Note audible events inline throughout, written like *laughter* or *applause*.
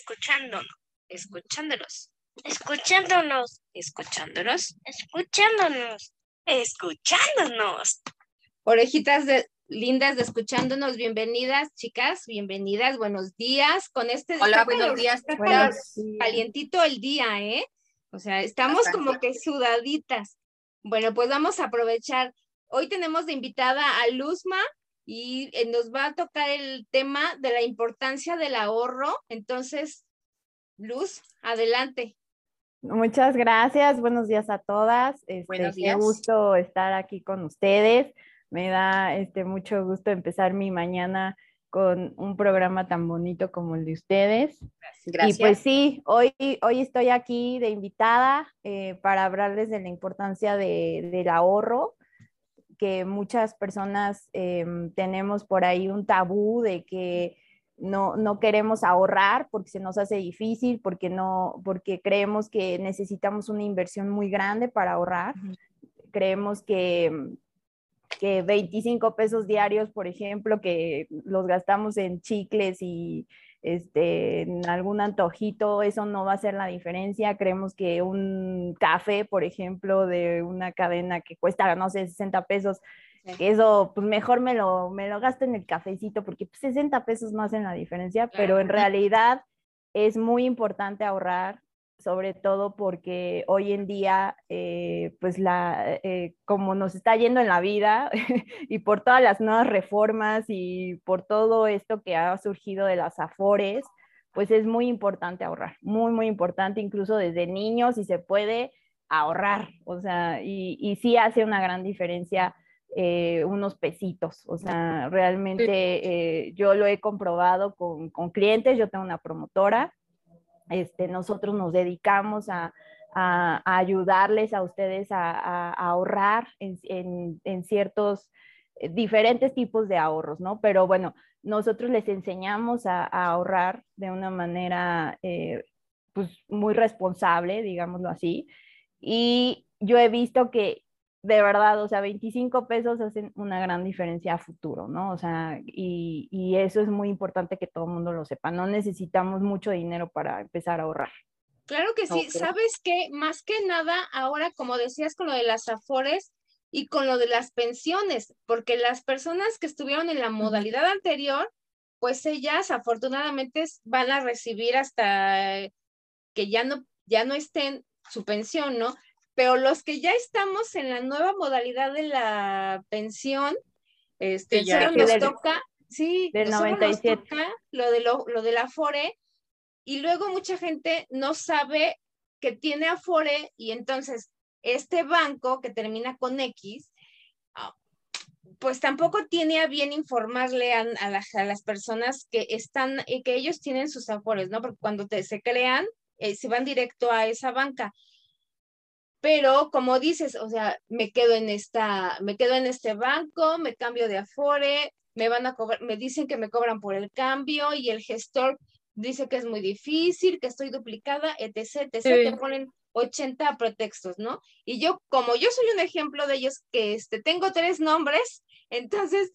escuchándonos, escuchándonos, escuchándonos, escuchándonos, escuchándonos, escuchándonos. Orejitas de, lindas de escuchándonos, bienvenidas, chicas, bienvenidas, buenos días. Con este Hola, buenos calor- días. calor- calientito el día, ¿eh? O sea, estamos Bastante. como que sudaditas. Bueno, pues vamos a aprovechar. Hoy tenemos de invitada a Luzma y eh, nos va a tocar el tema de la importancia del ahorro. Entonces, Luz, adelante. Muchas gracias, buenos días a todas. Este, Buenos Qué días. gusto estar aquí con ustedes. Me da este, mucho gusto empezar mi mañana con un programa tan bonito como el de ustedes. Gracias. Y pues sí, hoy, hoy estoy aquí de invitada eh, para hablarles de la importancia de- del ahorro, que muchas personas em, tenemos por ahí un tabú de que no, no queremos ahorrar porque se nos hace difícil, porque, no, porque creemos que necesitamos una inversión muy grande para ahorrar. Creemos que, que 25 pesos diarios, por ejemplo, que los gastamos en chicles y este, en algún antojito, eso no va a ser la diferencia. Creemos que un café, por ejemplo, de una cadena que cuesta, no sé, 60 pesos, Sí. que eso, pues mejor me lo, me lo gasto en el cafecito, porque pues, 60 pesos no hacen la diferencia, pero en realidad es muy importante ahorrar, sobre todo porque hoy en día, eh, pues la, eh, como nos está yendo en la vida *laughs* y por todas las nuevas reformas y por todo esto que ha surgido de las afores, pues es muy importante ahorrar, muy, muy importante, incluso desde niños, si se puede ahorrar, o sea, y, y sí hace una gran diferencia eh, unos pesitos, o sea, realmente yo lo he comprobado con, con clientes, yo tengo una promotora, este, nosotros nos dedicamos a, ayudarles a ustedes a, ahorrar en, ciertos eh, diferentes tipos de ahorros, ¿no? Pero bueno, nosotros les enseñamos a, a ahorrar de una manera eh, pues muy responsable, digámoslo así. Y yo he visto que de verdad, o sea, 25 pesos hacen una gran diferencia a futuro, ¿no? O sea, y, y eso es muy importante que todo el mundo lo sepa. No necesitamos mucho dinero para empezar a ahorrar. Claro que sí. ¿Sabes qué? Más que nada, ahora, como decías, con lo de las afores y con lo de las pensiones, porque las personas que estuvieron en la modalidad anterior, pues ellas afortunadamente van a recibir hasta que ya no, ya no estén su pensión, ¿no? Pero los que ya estamos en la nueva modalidad de la pensión, este, ya. solo nos del- toca, sí, del solo nos 97. toca lo de lo, lo del Afore, y luego mucha gente no sabe que tiene Afore, y entonces este banco que termina con X, ah, pues tampoco tiene a bien informarle a, a las, a las personas que están, eh, que ellos tienen sus Afores, ¿no? Porque cuando te, se crean, eh, se van directo a esa banca. Pero como dices, o sea, me quedo en esta, me quedo en este banco, me cambio de Afore, me van a cobrar, me dicen que me cobran por el cambio y el gestor dice que es muy difícil, que estoy duplicada, etc, etc, te Sí. ponen 80 pretextos, ¿no? Y yo, como yo soy un ejemplo de ellos, que este, tengo tres nombres, entonces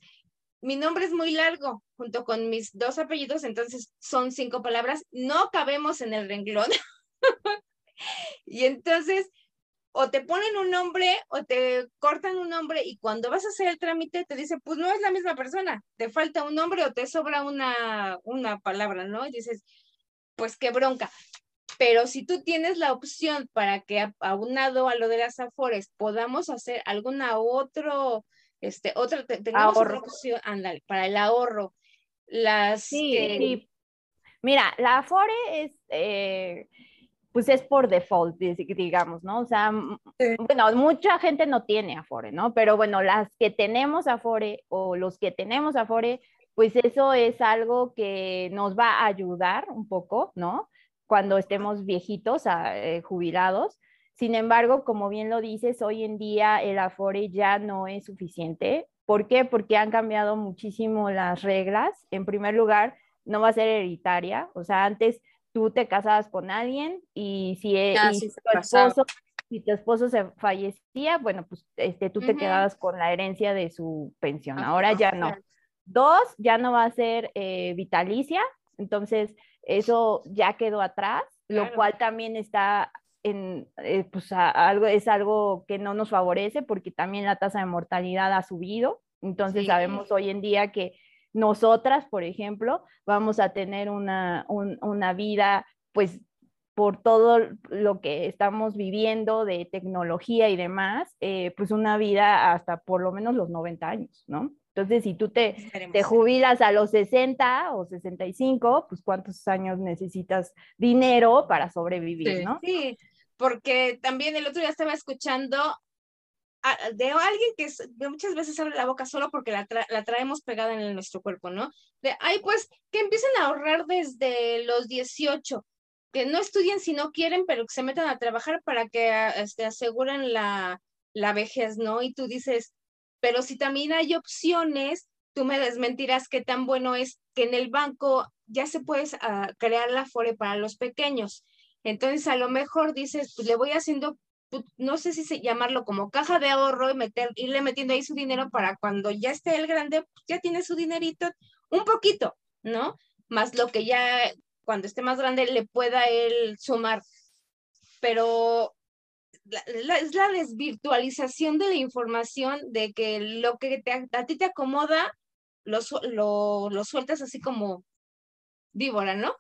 mi nombre es muy largo, junto con mis dos apellidos, entonces son cinco palabras, no cabemos en el renglón. *laughs* y entonces, o te ponen un nombre o te cortan un nombre y cuando vas a hacer el trámite te dice, pues no es la misma persona, te falta un nombre o te sobra una, una palabra, ¿no? Y dices, pues qué bronca. Pero si tú tienes la opción para que aunado a lo de las afores podamos hacer alguna otro, este, otra, te- tengamos otra Ahorro. opción, ándale, para el ahorro, las Sí, que- sí. Mira, la Afore es, eh, pues es por default, di- digamos, ¿no? O sea, Sí. bueno, mucha gente no tiene Afore, ¿no? Pero bueno, las que tenemos Afore o los que tenemos Afore, pues eso es algo que nos va a ayudar un poco, ¿no? Cuando estemos viejitos, a- eh, jubilados. Sin embargo, como bien lo dices, hoy en día el Afore ya no es suficiente. ¿Por qué? Porque han cambiado muchísimo las reglas. En primer lugar, no va a ser hereditaria. O sea, antes tú te casabas con alguien y si Ah, y sí, tu esposo, si tu esposo se fallecía, bueno, pues este, tú te Ujú. quedabas con la herencia de su pensión. Ahora ya no. Dos, ya no va a ser eh, vitalicia. Entonces, eso ya quedó atrás, lo Claro. cual también está en, eh, pues a- algo, es algo que no nos favorece porque también la tasa de mortalidad ha subido. Entonces Sí. sabemos hoy en día que nosotras, por ejemplo, vamos a tener una, un- una vida, pues por todo lo que estamos viviendo de tecnología y demás, eh, pues una vida hasta por lo menos los 90 años, ¿no? Entonces, si tú te, te jubilas a los 60 o 65, pues cuántos años necesitas dinero para sobrevivir, Sí. ¿no? Sí, porque también el otro día estaba escuchando de alguien que, muchas veces abre la boca solo porque la, la traemos pegada en nuestro cuerpo, ¿no? De, ay, pues que empiecen a ahorrar desde los 18, que no estudien si no quieren, pero que se metan a trabajar para que este, aseguren la, la vejez, ¿no? Y tú dices, pero si también hay opciones, tú me desmentirás qué tan bueno es que en el banco ya se puede ah, crear la FORE para los pequeños. Entonces, a lo mejor dices, pues le voy haciendo, no sé si se, llamarlo como caja de ahorro y meter, irle metiendo ahí su dinero para cuando ya esté el grande, pues, ya tiene su dinerito, un poquito, ¿no? Más lo que ya cuando esté más grande le pueda él sumar. Pero la- la- es la desvirtualización de la información de que lo que te, a, ti te acomoda, lo, lo, lo sueltas así como víbora, ¿no?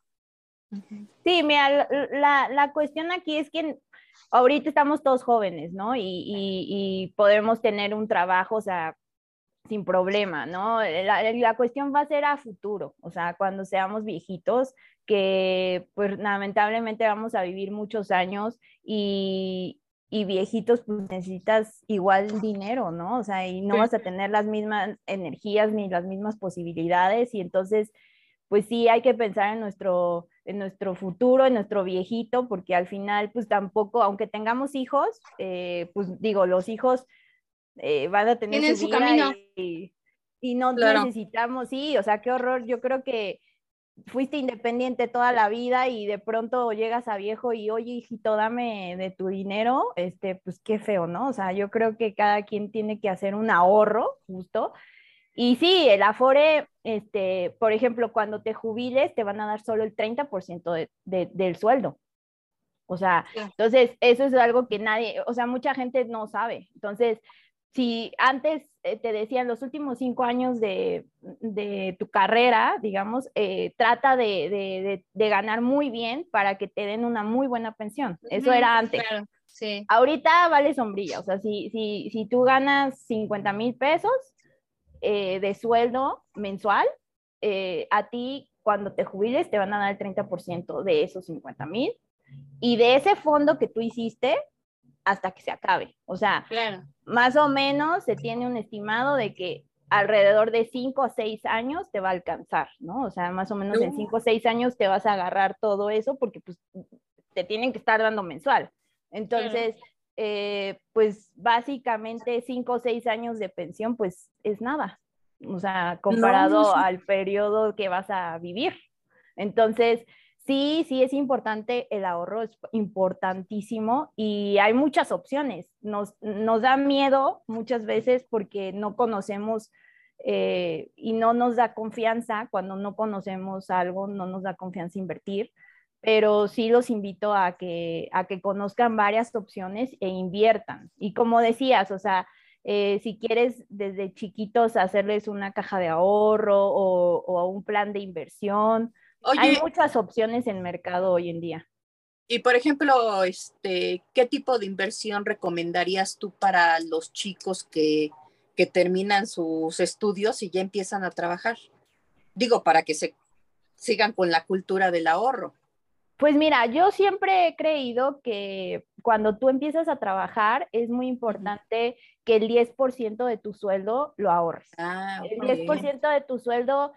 Sí, mira, la- la cuestión aquí es que ahorita estamos todos jóvenes, ¿no? Y, y- y podemos tener un trabajo, o sea, sin problema, ¿no? La, la cuestión va a ser a futuro, o sea, cuando seamos viejitos, que pues lamentablemente vamos a vivir muchos años y, y viejitos, pues necesitas igual dinero, ¿no? O sea, y no Sí. vas a tener las mismas energías ni las mismas posibilidades y entonces pues sí hay que pensar en nuestro, en nuestro futuro, en nuestro viejito, porque al final, pues tampoco, aunque tengamos hijos, eh, pues digo, los hijos eh, van a tener Tienen su, camino. Y, y no Claro. necesitamos, sí, o sea, qué horror, yo creo que fuiste independiente toda la vida y de pronto llegas a viejo y, oye, hijito, dame de tu dinero, este, pues qué feo, ¿no? O sea, yo creo que cada quien tiene que hacer un ahorro, justo, y sí, el Afore, este, por ejemplo, cuando te jubiles, te van a dar solo el 30% de, de, del sueldo. O sea, entonces eso es algo que nadie, o sea, mucha gente no sabe. Entonces, si antes eh, te decían los últimos cinco años de, de tu carrera, digamos, eh, trata de, de, de, ganar muy bien para que te den una muy buena pensión. Eso era antes. Claro, sí. Ahorita vale sombrilla, o sea, si, si, si tú ganas 50 mil pesos eh, de sueldo mensual, eh, a ti cuando te jubiles te van a dar el 30% de esos 50 mil y de ese fondo que tú hiciste hasta que se acabe. O sea, Claro. más o menos se tiene un estimado de que alrededor de 5 o 6 años te va a alcanzar, ¿no? O sea, más o menos en 5 o 6 años te vas a agarrar todo eso porque pues te tienen que estar dando mensual. Entonces, eh, pues básicamente 5 o 6 años de pensión pues es nada, o sea, comparado No, no, sí. al periodo que vas a vivir. Entonces, sí, sí es importante, el ahorro es importantísimo y hay muchas opciones. Nos, nos da miedo muchas veces porque no conocemos eh, y no nos da confianza, cuando no conocemos algo, no nos da confianza invertir, pero sí los invito a que, a que conozcan varias opciones e inviertan. Y como decías, o sea, eh, si quieres desde chiquitos hacerles una caja de ahorro o, o un plan de inversión, Oye, hay muchas opciones en mercado hoy en día. y por ejemplo, este, ¿qué tipo de inversión recomendarías tú para los chicos que, que terminan sus estudios y ya empiezan a trabajar? Digo, para que se sigan con la cultura del ahorro. Pues mira, yo siempre he creído que cuando tú empiezas a trabajar es muy importante que el 10% de tu sueldo lo ahorres. Ah, El ok. 10% de tu sueldo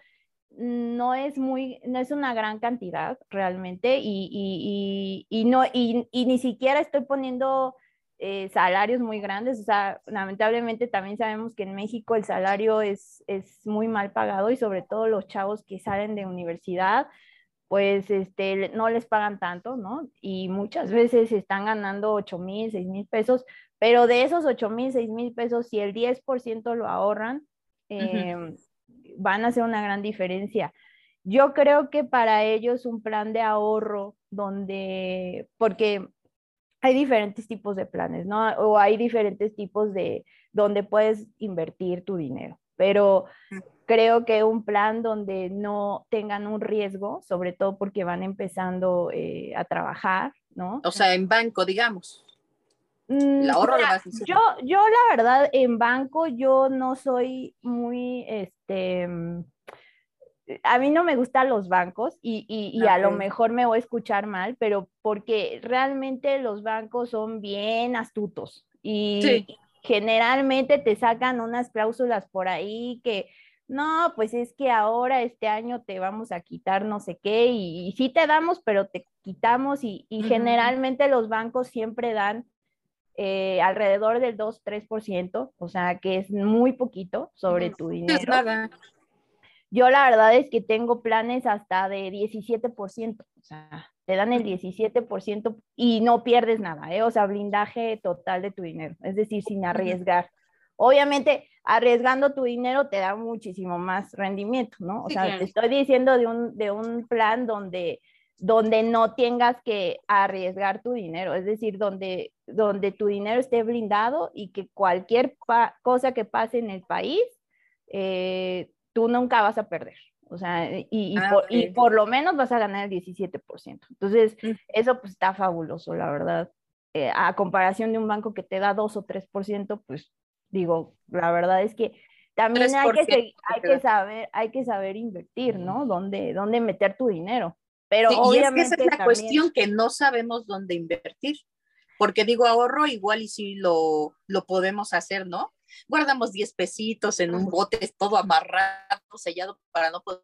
no es muy, no es una gran cantidad realmente y, y, y, y no, y, y, ni siquiera estoy poniendo eh, salarios muy grandes, o sea, lamentablemente también sabemos que en México el salario es, es muy mal pagado y sobre todo los chavos que salen de universidad, pues este, no les pagan tanto, ¿no? Y muchas veces están ganando 8 mil, 6 mil pesos, pero de esos 8 mil, 6 mil pesos, si el 10% lo ahorran, eh, uh -huh. van a hacer una gran diferencia. yo creo que para ellos un plan de ahorro donde, porque hay diferentes tipos de planes, ¿no? O hay diferentes tipos de donde puedes invertir tu dinero, pero creo que un plan donde no tengan un riesgo, sobre todo porque van empezando eh, a trabajar, ¿no? O sea, en banco, digamos. Mm, El ahorro mira, hacer. yo, yo la verdad en banco yo no soy muy, este, mm, a mí no me gustan los bancos y, y- y a lo mejor me voy a escuchar mal, pero porque realmente los bancos son bien astutos y Sí. generalmente te sacan unas cláusulas por ahí que no, pues es que ahora este año te vamos a quitar no sé qué y, y sí te damos, pero te quitamos y, generalmente los bancos siempre dan eh, alrededor del 2-3%, o sea que es muy poquito sobre tu dinero. es nada. Yo la verdad es que tengo planes hasta de 17%, o sea, te dan el 17% y no pierdes nada, ¿eh? O sea, blindaje total de tu dinero, es decir, sin arriesgar. Obviamente, arriesgando tu dinero te da muchísimo más rendimiento, ¿no? O Sí, sea, claro. te estoy diciendo de un, de un plan donde, donde no tengas que arriesgar tu dinero, es decir, donde, donde tu dinero esté blindado y que cualquier cosa que pase en el país, eh, tú nunca vas a perder. O sea, y, y Ah, por, y ok. por lo menos vas a ganar el 17%. Entonces, Mm. eso pues está fabuloso, la verdad. Eh, a comparación de un banco que te da 2 o 3%, pues digo, la verdad es que también hay que, 3% se- hay te que da. saber, hay que saber invertir, ¿no? ¿Dónde, dónde meter tu dinero? Pero Sí, y es que obviamente esa es la también- cuestión que no sabemos dónde invertir. Porque digo, ahorro igual y si lo, lo podemos hacer, ¿no? Guardamos 10 pesitos en un bote todo amarrado, sellado para no poder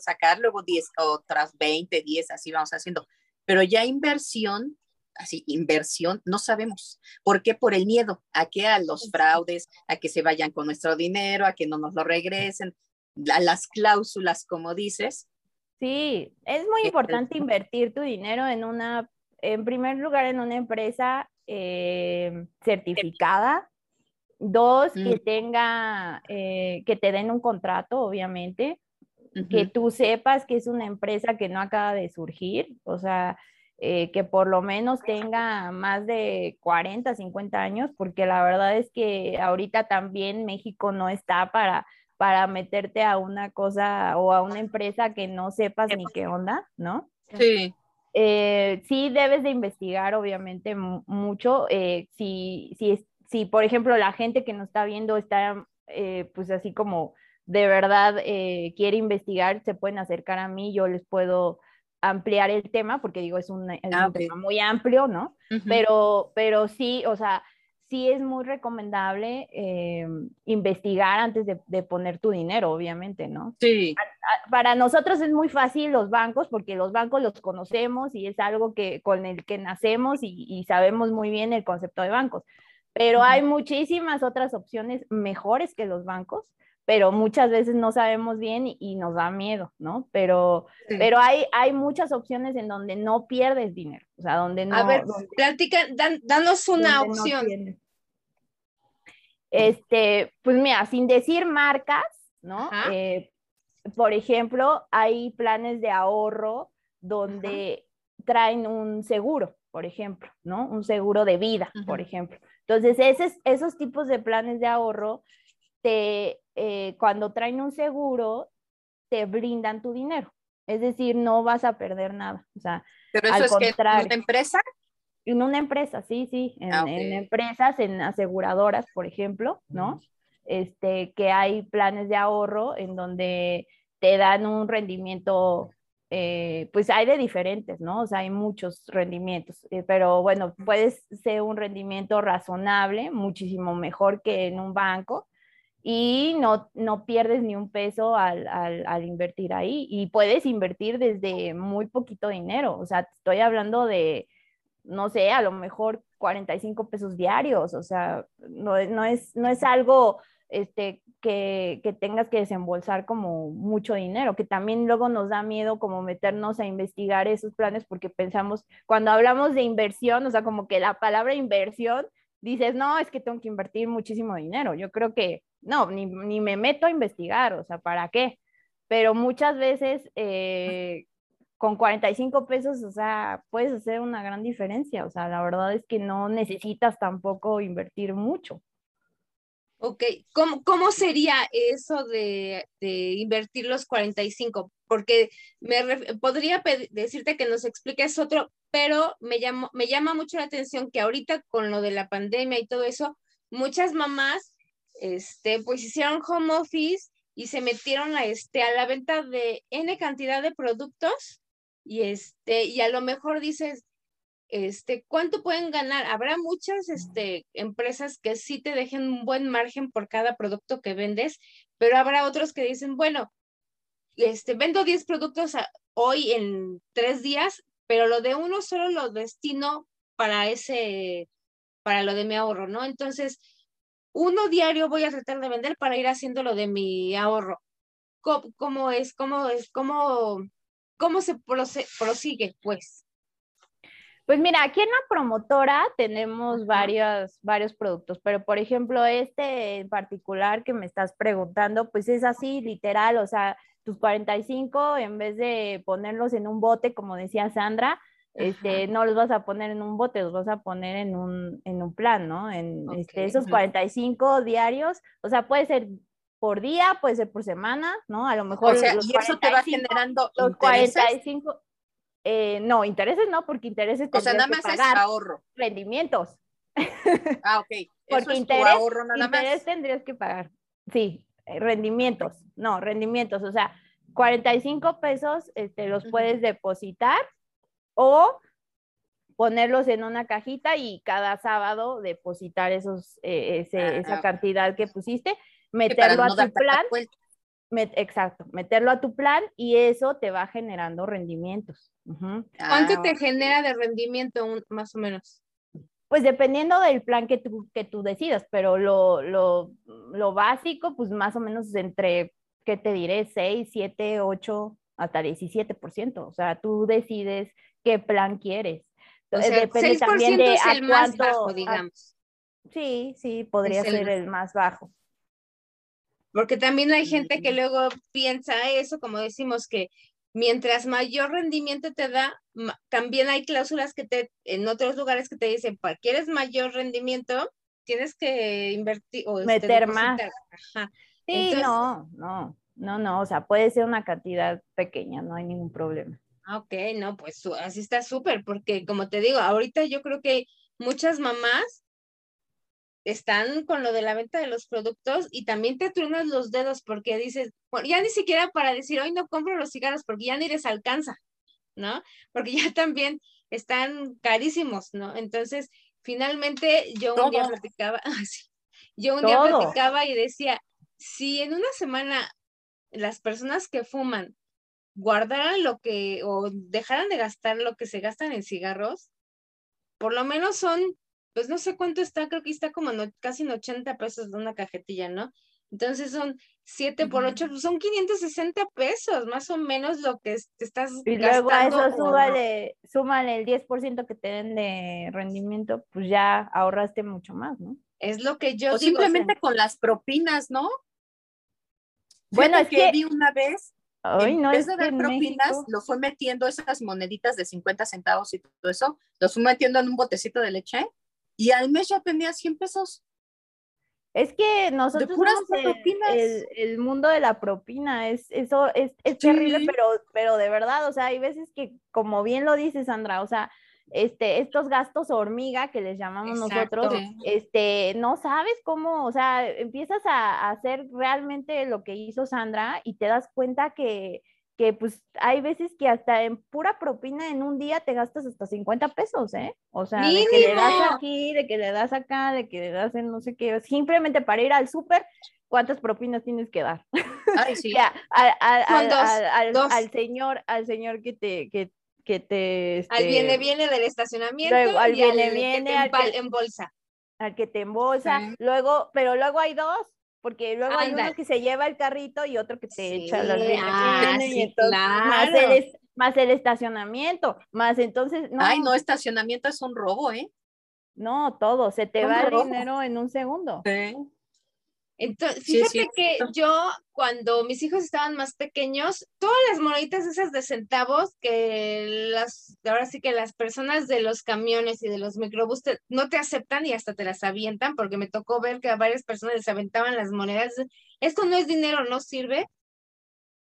sacar, luego 10, otras 20, 10, así vamos haciendo. Pero ya inversión, así, inversión, no sabemos. ¿Por qué? Por el miedo a que a los fraudes, a que se vayan con nuestro dinero, a que no nos lo regresen, a las cláusulas, como dices. Sí, es muy importante invertir tu dinero en una, en primer lugar, en una empresa eh, certificada. Dos, que Mm. tenga, eh, que te den un contrato, obviamente, que tú sepas que es una empresa que no acaba de surgir, o sea, eh, que por lo menos tenga más de 40, 50 años, porque la verdad es que ahorita también México no está para, para meterte a una cosa o a una empresa que no sepas ni qué onda, ¿no? Sí. Eh, sí debes de investigar, obviamente, mu- mucho. eh, si, si, si, por ejemplo, la gente que nos está viendo está, eh, pues así como de verdad eh, quiere investigar, se pueden acercar a mí, yo les puedo ampliar el tema, porque digo, es un, es Ah, un tema muy amplio, ¿no? Pero, pero sí, o sea, sí es muy recomendable eh, investigar antes de, de poner tu dinero, obviamente, ¿no? Sí, para nosotros es muy fácil los bancos porque los bancos los conocemos y es algo que con el que nacemos y, y sabemos muy bien el concepto de bancos. Pero hay muchísimas otras opciones mejores que los bancos, pero muchas veces no sabemos bien y, y nos da miedo, ¿no? Pero, Sí. pero hay, hay muchas opciones en donde no pierdes dinero, o sea, donde no... A ver, donde- platica, dan- danos una no opción. Este, pues mira, sin decir marcas, ¿no? Eh, por ejemplo, hay planes de ahorro donde traen un seguro, por ejemplo, ¿no? Un seguro de vida, por ejemplo. Entonces, esos, esos tipos de planes de ahorro, te, eh, cuando traen un seguro, te brindan tu dinero. Es decir, no vas a perder nada. O sea, pero eso al es que en una empresa. en una empresa, sí, sí, en, Ah, en empresas, en aseguradoras, por ejemplo, ¿no? Este, que hay planes de ahorro en donde te dan un rendimiento, eh, pues hay de diferentes, ¿no? O sea, hay muchos rendimientos, eh, pero bueno, puede ser un rendimiento razonable, muchísimo mejor que en un banco y no, no pierdes ni un peso al, al, al invertir ahí y puedes invertir desde muy poquito dinero, o sea, estoy hablando de no sé, a lo mejor 45 pesos diarios, o sea, no, no, es, no es algo este, que, que tengas que desembolsar como mucho dinero, que también luego nos da miedo como meternos a investigar esos planes porque pensamos, cuando hablamos de inversión, o sea, como que la palabra inversión, dices, no, es que tengo que invertir muchísimo dinero. Yo creo que no, ni, ni me meto a investigar, o sea, ¿para qué? pero muchas veces eh, con 45 pesos, o sea, puedes hacer una gran diferencia. O sea, la verdad es que no necesitas tampoco invertir mucho. Ok, ¿cómo, cómo sería eso de, de, invertir los 45? Porque me podría decirte que nos expliques otro, pero me, llamo, me llama mucho la atención que ahorita con lo de la pandemia y todo eso, muchas mamás, este, pues hicieron home office y se metieron a, este, a la venta de N cantidad de productos y, este, y a lo mejor dices, este, ¿cuánto pueden ganar? Habrá muchas este, empresas que sí te dejen un buen margen por cada producto que vendes, pero habrá otros que dicen, bueno, este, vendo 10 productos hoy en tres días, pero lo de uno solo lo destino para ese, para lo de mi ahorro, ¿no? Entonces, uno diario voy a tratar de vender para ir haciendo lo de mi ahorro. ¿Cómo, cómo es? ¿Cómo es? ¿Cómo, cómo se prosigue, pues? Pues mira, aquí en la promotora tenemos varios, varios productos, pero por ejemplo, este en particular que me estás preguntando, pues es así, literal, o sea, tus 45, en vez de ponerlos en un bote, como decía Sandra, este, no los vas a poner en un bote, los vas a poner en un, en un plan, ¿no? En este, esos 45 diarios, o sea, puede ser por día, puede ser por semana, ¿no? A lo mejor. O sea, y eso te va generando los 45. Eh, no, intereses no, porque intereses O sea, nada más es ahorro. Rendimientos. *laughs* Ah, ok. porque interés, ahorro nada interés tendrías que pagar. Sí, eh, rendimientos. No, rendimientos. O sea, 45 pesos este, los puedes depositar o ponerlos en una cajita y cada sábado depositar esos, eh, ese, esa ah, cantidad que pusiste, meterlo a tu plan exacto, meterlo a tu plan y eso te va generando rendimientos. ¿Cuánto ah, te genera de rendimiento más o menos? Pues dependiendo del plan que tú, que tú decidas, pero lo, lo, lo básico, pues más o menos entre, ¿qué te diré? 6, 7, 8, hasta 17%. O sea, tú decides qué plan quieres. O sea, Depende 6% también de es el más bajo, digamos. sí, sí, podría ser el más bajo. Porque también hay gente que luego piensa eso, como decimos, que mientras mayor rendimiento te da, también hay cláusulas que te, en otros lugares que te dicen, quieres mayor rendimiento, tienes que invertir o este, meter más. Sí, no, no, no, no, o sea, puede ser una cantidad pequeña, no hay ningún problema. Ah, ok, no, pues así está súper, porque como te digo, ahorita yo creo que muchas mamás están con lo de la venta de los productos y también te truenas los dedos porque dices, bueno, ya ni siquiera para decir, hoy no compro los cigarros porque ya ni les alcanza, ¿no? Porque ya *laughs* también están carísimos, ¿no? Entonces, finalmente yo un día platicaba, *laughs* yo un día platicaba y decía, si en una semana las personas que fuman guardaran lo que o dejaran de gastar lo que se gastan en cigarros, por lo menos son pues no sé cuánto está, creo que está como casi en 80 pesos de una cajetilla, ¿no? Entonces son 7 por 8, pues son 560 pesos, más o menos lo que te estás y luego a eso súmale, súmale el 10% que te den de rendimiento, pues ya ahorraste mucho más, ¿no? Es lo que yo o simplemente con las propinas, ¿no? Bueno, es que, vi una vez, en vez de dar propinas, lo fue metiendo esas moneditas de 50 centavos y todo eso, los fue metiendo en un botecito de leche y al mes ya tenía 100 pesos. Es que nosotros el, el, mundo de la propina, es, eso es, es terrible, pero, pero de verdad, o sea, hay veces que, como bien lo dice Sandra, o sea, este, estos gastos hormiga que les llamamos nosotros, este, no sabes cómo, o sea, empiezas a, a, hacer realmente lo que hizo Sandra y te das cuenta que, que pues hay veces que hasta en pura propina en un día te gastas hasta 50 pesos, ¿eh? O sea, de que le das aquí, de que le das acá, de que le das en no sé qué, simplemente para ir al súper, ¿cuántas propinas tienes que dar? Ay, *laughs* sí. al, señor, al señor que te, que, que te... al viene, este viene del estacionamiento. al viene, viene, al que en bolsa. Al que te embolsa, luego, pero luego hay dos, porque luego hay uno que se lleva el carrito y otro que te echa los ah, *laughs* más, el, más el estacionamiento, más entonces, no. Ay, no, estacionamiento es un robo, ¿eh? No, todo, se te va el dinero en un segundo. Sí. Entonces, Sí, fíjate que yo, cuando mis hijos estaban más pequeños, todas las moneditas esas de centavos que las, ahora sí que las personas de los camiones y de los microbús te- no te aceptan y hasta te las avientan, porque me tocó ver que a varias personas les aventaban las monedas. Esto no es dinero, no sirve.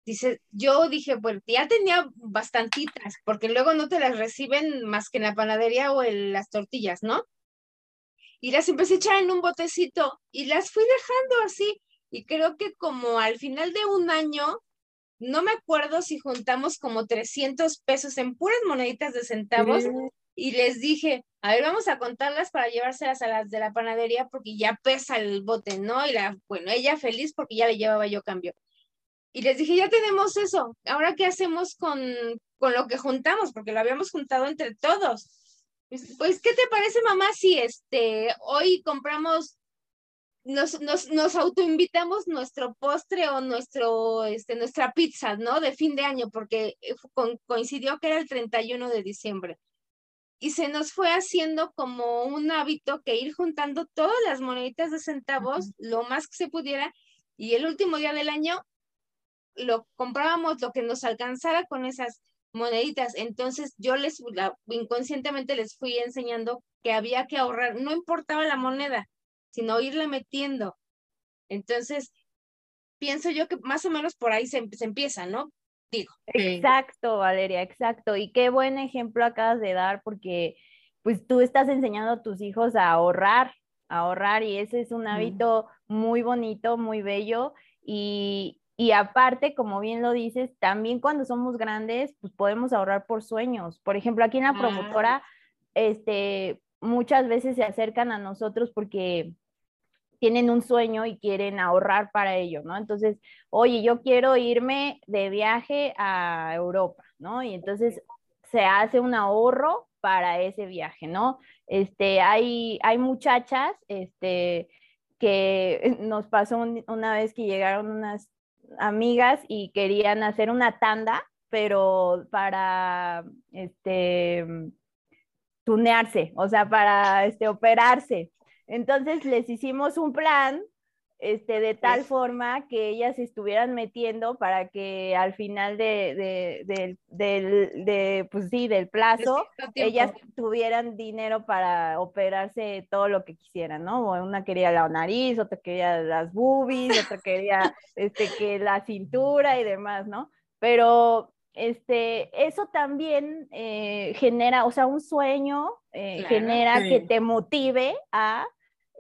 Dice, yo dije, pues ya tenía bastantitas, porque luego no te las reciben más que en la panadería o en las tortillas, ¿no? Y las empecé a echar en un botecito y las fui dejando así. Y creo que como al final de un año, no me acuerdo si juntamos como 300 pesos en puras moneditas de centavos y les dije, a ver, vamos a contarlas para llevárselas a las de la panadería porque ya pesa el bote, ¿no? Y la, bueno, ella feliz porque ya le llevaba yo cambio. Y les dije, ya tenemos eso, ahora qué hacemos con, con lo que juntamos, porque lo habíamos juntado entre todos. Pues, pues, ¿qué te parece, mamá, si este, hoy compramos, nos, nos, nos autoinvitamos nuestro postre o nuestro, este, nuestra pizza, ¿no? De fin de año, porque eh, con- coincidió que era el 31 de diciembre. Y se nos fue haciendo como un hábito que ir juntando todas las moneditas de centavos, lo más que se pudiera, y el último día del año lo comprábamos lo que nos alcanzara con esas moneditas. Entonces yo les la- inconscientemente les fui enseñando que había que ahorrar, no importaba la moneda, sino irle metiendo. Entonces, pienso yo que más o menos por ahí se, se empieza, ¿no? Digo. Exacto, Valeria, exacto. Y qué buen ejemplo acabas de dar porque pues tú estás enseñando a tus hijos a ahorrar, a ahorrar y ese es un hábito muy bonito, muy bello y, y aparte, como bien lo dices, también cuando somos grandes, pues podemos ahorrar por sueños. Por ejemplo, aquí en la Ah. promotora, este, muchas veces se acercan a nosotros porque tienen un sueño y quieren ahorrar para ello, ¿no? Entonces, oye, yo quiero irme de viaje a Europa, ¿no? Y entonces se hace un ahorro para ese viaje, ¿no? Este, hay, hay muchachas, este, que nos pasó un- una vez que llegaron unas amigas y querían hacer una tanda, pero para, este, tunearse, o sea, para, este, operarse. Entonces les hicimos un plan este, de tal forma que ellas se estuvieran metiendo para que al final de, de, del- del- de, pues sí, del plazo, ellas tuvieran dinero para operarse todo lo que quisieran, ¿no? O Una quería la nariz, otra quería las boobies, otra quería *laughs* este, que la cintura y demás, ¿no? Pero este, eso también eh, genera, o sea, un sueño eh, Claro. genera que te motive a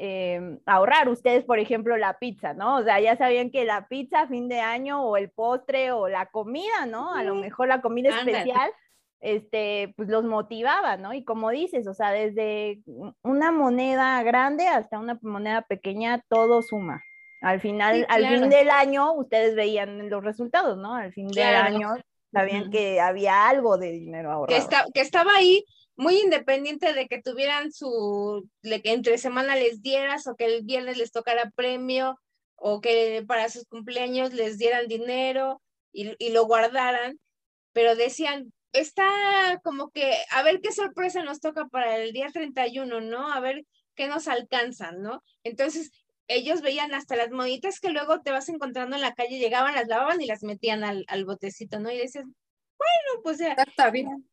eh, ahorrar. Ustedes, por ejemplo, la pizza, ¿no? O sea, ya sabían que la pizza a fin de año o el postre o la comida, ¿no? A lo mejor la comida especial, este, pues los motivaba, ¿no? Y como dices, o sea, desde una moneda grande hasta una moneda pequeña, todo suma. Al final, Sí, al fin del año, ustedes veían los resultados, ¿no? Al fin Claro. del año, sabían que había algo de dinero que, ahorrado. está, que estaba ahí muy independiente de que tuvieran su, que entre semana les dieras o que el viernes les tocara premio o que para sus cumpleaños les dieran dinero y, lo guardaran, pero decían, está como que, a ver qué sorpresa nos toca para el día 31, ¿no? A ver qué nos alcanzan, ¿no? Entonces, ellos veían hasta las moneditas que luego te vas encontrando en la calle, llegaban, las lavaban y las metían al, al botecito, ¿no? Y decías, bueno, pues ya, Está bien.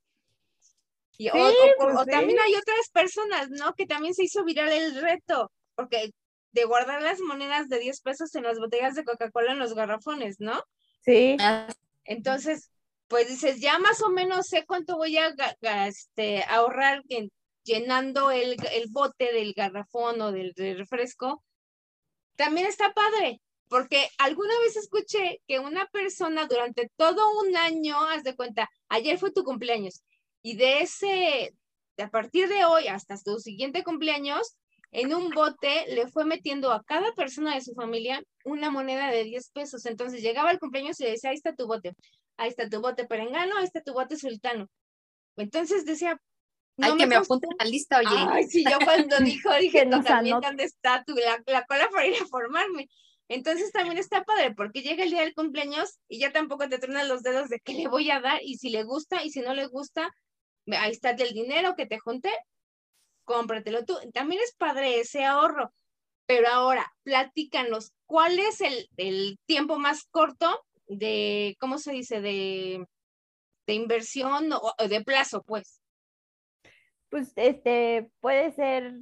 Y, o- Sí, o, o- pues o sí. también hay otras personas, ¿no? Que también se hizo viral el reto, porque de guardar las monedas de 10 pesos en las botellas de Coca-Cola en los garrafones, ¿no? Sí, Ah, Entonces, pues dices, ya más o menos sé cuánto voy a ga- este, ahorrar en- llenando el, el bote del garrafón o del, del refresco. También está padre, porque alguna vez escuché que una persona durante todo un año, haz de cuenta, ayer fue tu cumpleaños, y de ese, a partir de hoy hasta tu siguiente cumpleaños, en un bote le fue metiendo a cada persona de su familia una moneda de 10 pesos. Entonces llegaba el cumpleaños y le decía, ahí está tu bote, ahí está tu bote perengano, ahí está tu bote sultano. Entonces decía, no que me costó- apunte a la lista, oye. Ay, sí, yo cuando *laughs* dijo, dije, Que "No, también anote". dónde está tu, la, la cola para ir a formarme. Entonces también está padre, porque llega el día del cumpleaños y ya tampoco te truenan los dedos de qué le voy a dar, y si le gusta, y si no le gusta, ahí está el dinero que te junté, cómpratelo tú. También es padre ese ahorro. Pero ahora, platícanos, ¿cuál es el, el tiempo más corto de, ¿cómo se dice? De, de inversión o o de plazo, pues. Pues este puede ser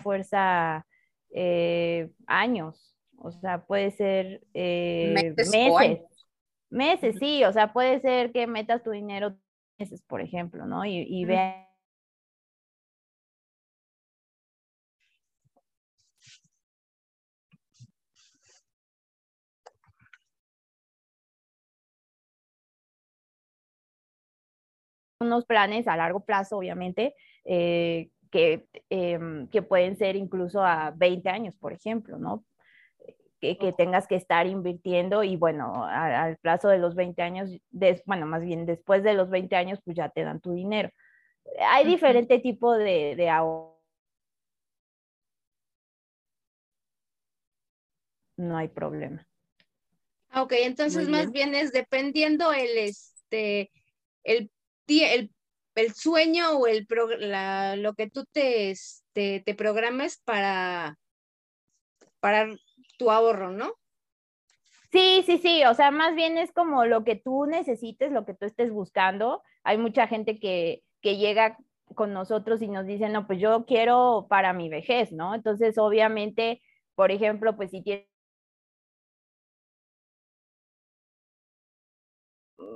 fuerza eh, años, o sea, puede ser eh, Meses. Meses, sí, o sea, puede ser que metas tu dinero meses, por ejemplo, ¿no? Y, y Ujú. vea- unos planes a largo plazo, obviamente, eh, que, em, que pueden ser incluso a 20 años, por ejemplo, ¿no? Que, que tengas que estar invirtiendo y bueno, a- al plazo de los 20 años, des- bueno, más bien después de los 20 años, pues ya te dan tu dinero. Hay diferente tipo de, de ahorro. No hay problema. Ah, Ok, entonces más bien es dependiendo el, este, el, el, el sueño o el la- lo que tú te, este, te programes para, para tu ahorro, ¿no? Sí, sí, sí, o sea, más bien es como lo que tú necesites, lo que tú estés buscando. Hay mucha gente que, que llega con nosotros y nos dice, no, pues yo quiero para mi vejez, ¿no? Entonces, obviamente, por ejemplo, pues si tienes,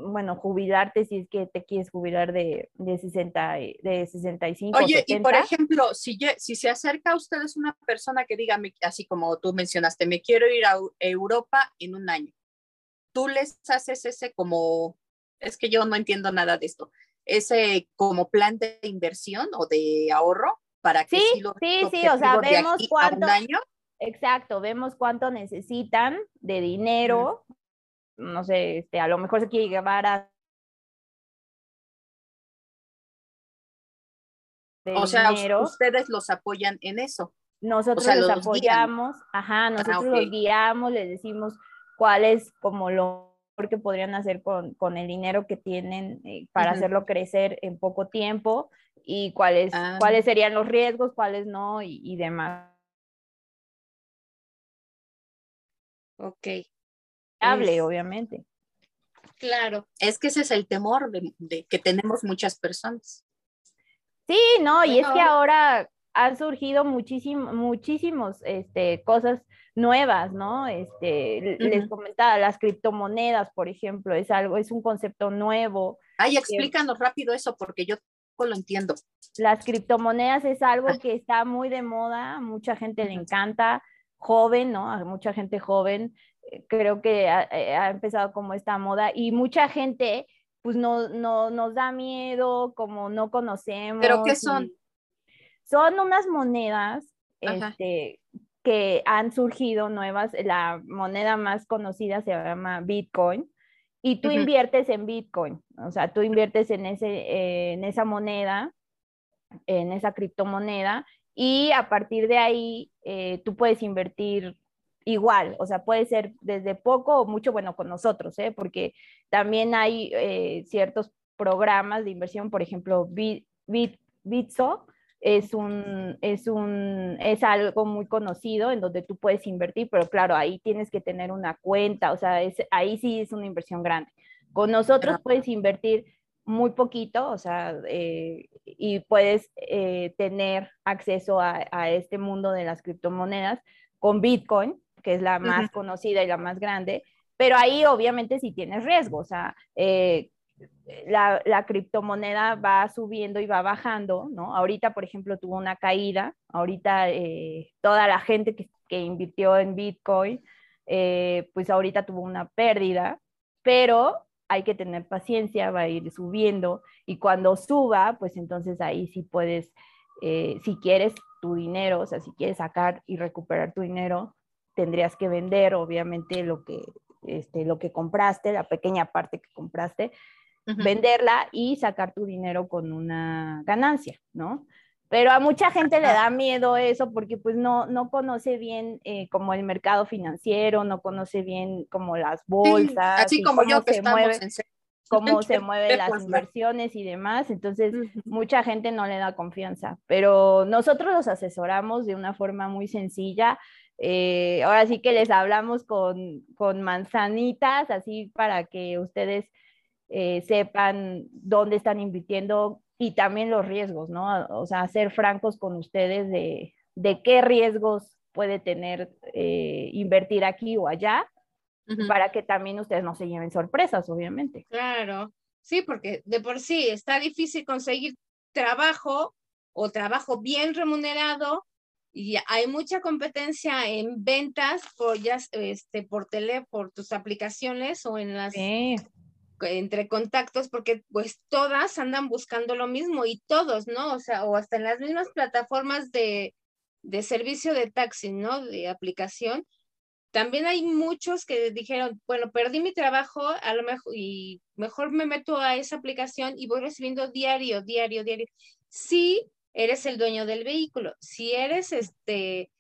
bueno, jubilarte, si es que te quieres jubilar de, de, 60, y- de 65 o Oye, y por 70. ejemplo, si, si se acerca a ustedes una persona que diga, así como tú mencionaste, me quiero ir a Eu- Europa en un año, tú les haces ese como, es que yo no entiendo nada de esto, ese como plan de inversión o de ahorro para que Sí, sí logren sí, sí, o sea, vemos cuánto-. Exacto, vemos cuánto necesitan de dinero. No sé, este, a lo mejor se quiere llevar a. O sea, dinero. ustedes los apoyan en eso. nosotros sea, los los guían. apoyamos, ajá, nosotros ok. los guiamos, les decimos cuál es como lo mejor que podrían hacer con, con el dinero que tienen eh, para hacerlo crecer en poco tiempo y cuáles, Ah. cuáles serían los riesgos, cuáles no y, y demás. Ok, Hable, Es- obviamente. claro. Es que ese es el temor de, de que tenemos muchas personas. Sí, no, y es que ahora han surgido muchísimo, muchísimos este, cosas nuevas, ¿no? Este, les comentaba, las criptomonedas, por ejemplo, es algo, es un concepto nuevo. Ay, explícanos rápido eso porque yo lo entiendo. Las criptomonedas es algo Ah. que está muy de moda, mucha gente le encanta, joven, ¿no? A mucha gente joven, eh, creo que ha, eh, ha empezado como esta moda y mucha gente, pues no, no nos da miedo, como no conocemos. ¿Pero qué son? Son unas monedas este, que han surgido nuevas. La moneda más conocida se llama Bitcoin y tú inviertes en Bitcoin. O sea, tú inviertes en, ese, eh, en esa moneda, en esa criptomoneda y a partir de ahí eh, tú puedes invertir igual, o sea, puede ser desde poco o mucho, bueno, con nosotros, ¿eh? porque también hay eh, ciertos programas de inversión, por ejemplo, Bit, Bit, Bitso es un, es un, es algo muy conocido en donde tú puedes invertir, pero claro, ahí tienes que tener una cuenta, o sea, es, ahí sí es una inversión grande. Con nosotros puedes invertir muy poquito, o sea, eh, y puedes eh, tener acceso a, a, este mundo de las criptomonedas con Bitcoin, que es la más conocida y la más grande, pero ahí obviamente sí tienes riesgo, o sea, eh, la, la, criptomoneda va subiendo y va bajando, ¿no? Ahorita, por ejemplo, tuvo una caída, ahorita toda la gente que, que, invirtió en Bitcoin, pues ahorita tuvo una pérdida, pero hay que tener paciencia, va a ir subiendo y cuando suba, pues entonces ahí sí puedes, eh, si quieres tu dinero, o sea, si quieres sacar y recuperar tu dinero, tendrías que vender obviamente lo que, este, lo que compraste, la pequeña parte que compraste, uh -huh. venderla y sacar tu dinero con una ganancia, ¿no? Pero a mucha gente le da miedo eso porque pues no, no conoce bien eh, como el mercado financiero, no conoce bien como las bolsas. Sí, así como yo que estamos mueve. en cómo *laughs* se mueven las inversiones y demás. Entonces, mucha gente no le da confianza, pero nosotros los asesoramos de una forma muy sencilla. Eh, ahora sí que les hablamos con, con manzanitas, así para que ustedes eh, sepan dónde están invirtiendo y también los riesgos, ¿no? O sea, ser francos con ustedes de, de qué riesgos puede tener eh, invertir aquí o allá, para que también ustedes no se lleven sorpresas, obviamente. Claro, sí, porque de por sí está difícil conseguir trabajo o trabajo bien remunerado y hay mucha competencia en ventas por ya este por tele, por tus aplicaciones o en las Sí, entre contactos porque pues todas andan buscando lo mismo y todos, ¿no? O sea, o hasta en las mismas plataformas de, de servicio de taxi, ¿no? De aplicación. También hay muchos que dijeron, bueno, perdí mi trabajo, a lo mejor, y mejor me meto a esa aplicación y voy recibiendo diario, diario, diario. Si eres el dueño del vehículo, si eres este,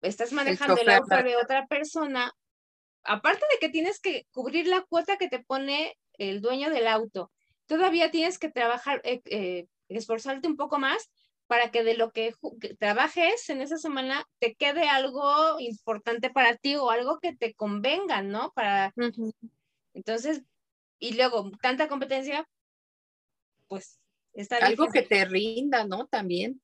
estás manejando el chofer, auto de otra persona, aparte de que tienes que cubrir la cuota que te pone el dueño del auto, todavía tienes que trabajar, eh, eh, esforzarte un poco más para que de lo que, trabajes en esa semana te quede algo importante para ti o algo que te convenga, ¿no? Para, entonces, y luego tanta competencia, pues está Algo que te rinda, ¿no? También.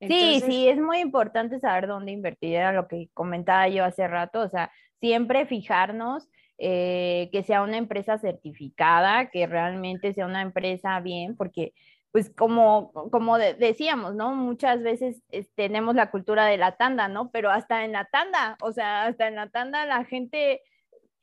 sí, sí, es muy importante saber dónde invertir, era lo que comentaba yo hace rato, o sea, siempre fijarnos eh, que sea una empresa certificada, que realmente sea una empresa bien, porque pues como, como de- decíamos, ¿no? Muchas veces es- tenemos la cultura de la tanda, ¿no? Pero hasta en la tanda, o sea, hasta en la tanda la gente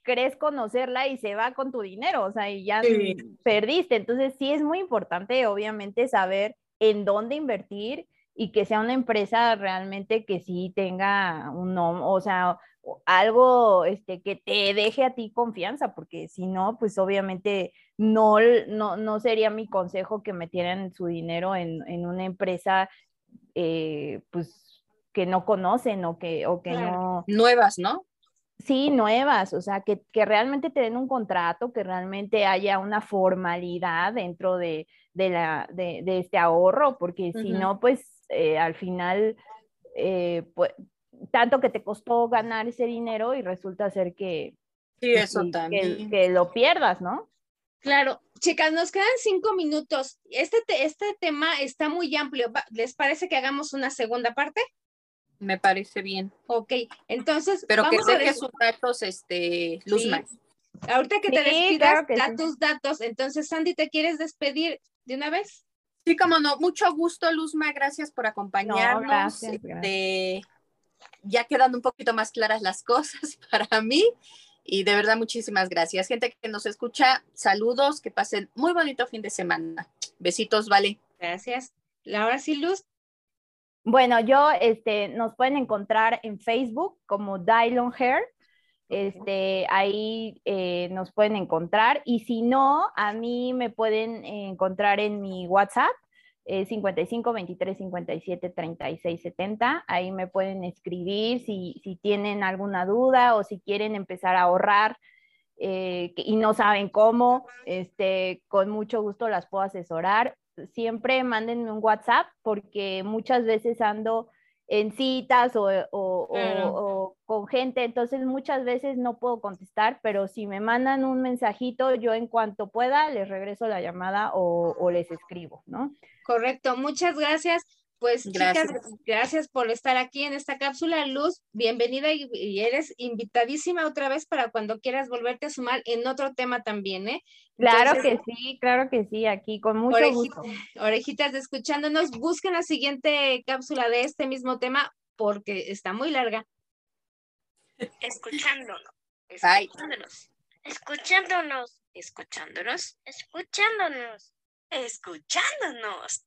crees conocerla y se va con tu dinero, o sea, y ya Sí. perdiste. Entonces, sí es muy importante, obviamente, saber en dónde invertir y que sea una empresa realmente que sí tenga un nombre, o sea, algo este, que te deje a ti confianza, porque si no, pues obviamente no, no, no sería mi consejo que metieran su dinero en, en una empresa, eh, pues, que no conocen o que, o que Claro. no, Nuevas, ¿no? Sí, nuevas, o sea, que, que realmente te den un contrato, que realmente haya una formalidad dentro de, de la, de, de este ahorro, porque si no, pues eh, al final, eh, pues, tanto que te costó ganar ese dinero y resulta ser que, Sí, eso que- también. que lo pierdas, ¿no? Claro, chicas, nos quedan cinco minutos. Este, te- este tema está muy amplio. ¿Les parece que hagamos una segunda parte? Me parece bien. Ok, entonces Pero que vamos a deje des- sus datos, este, Luzma. Ahorita que te Sí, despidas, claro que da sí. tus datos. Entonces, Sandy, ¿te quieres despedir de una vez? Sí, como no. Mucho gusto, Luzma. Gracias por acompañarnos. gracias, Este, ya quedando un poquito más claras las cosas *laughs* para mí. Y de verdad, muchísimas gracias. Gente que nos escucha, saludos, que pasen muy bonito fin de semana. Besitos, vale. Gracias. Ahora sí, Luz. Bueno, yo, este, nos pueden encontrar en Facebook como Dylon Hair. Este, ahí eh, nos pueden encontrar. Y si no, a mí me pueden encontrar en mi WhatsApp, eh, 55 23 57 36 70. Ahí me pueden escribir si, si tienen alguna duda o si quieren empezar a ahorrar eh, y no saben cómo, este, con mucho gusto las puedo asesorar. Siempre mándenme un WhatsApp porque muchas veces ando en citas o, o- o- Claro. o con gente, entonces muchas veces no puedo contestar, pero si me mandan un mensajito, yo en cuanto pueda les regreso la llamada o, o les escribo, ¿no? Correcto, muchas gracias. Pues chicas, Gracias. gracias por estar aquí en esta cápsula. Luz, bienvenida y, y eres invitadísima otra vez para cuando quieras volverte a sumar en otro tema también, ¿eh? Claro Entonces, que sí, claro que sí, aquí con mucho orejita- gusto. orejitas de escuchándonos, busquen la siguiente cápsula de este mismo tema porque está muy larga. Escuchándonos. Bye. Escuchándonos. Escuchándonos. Escuchándonos. Escuchándonos. Escuchándonos.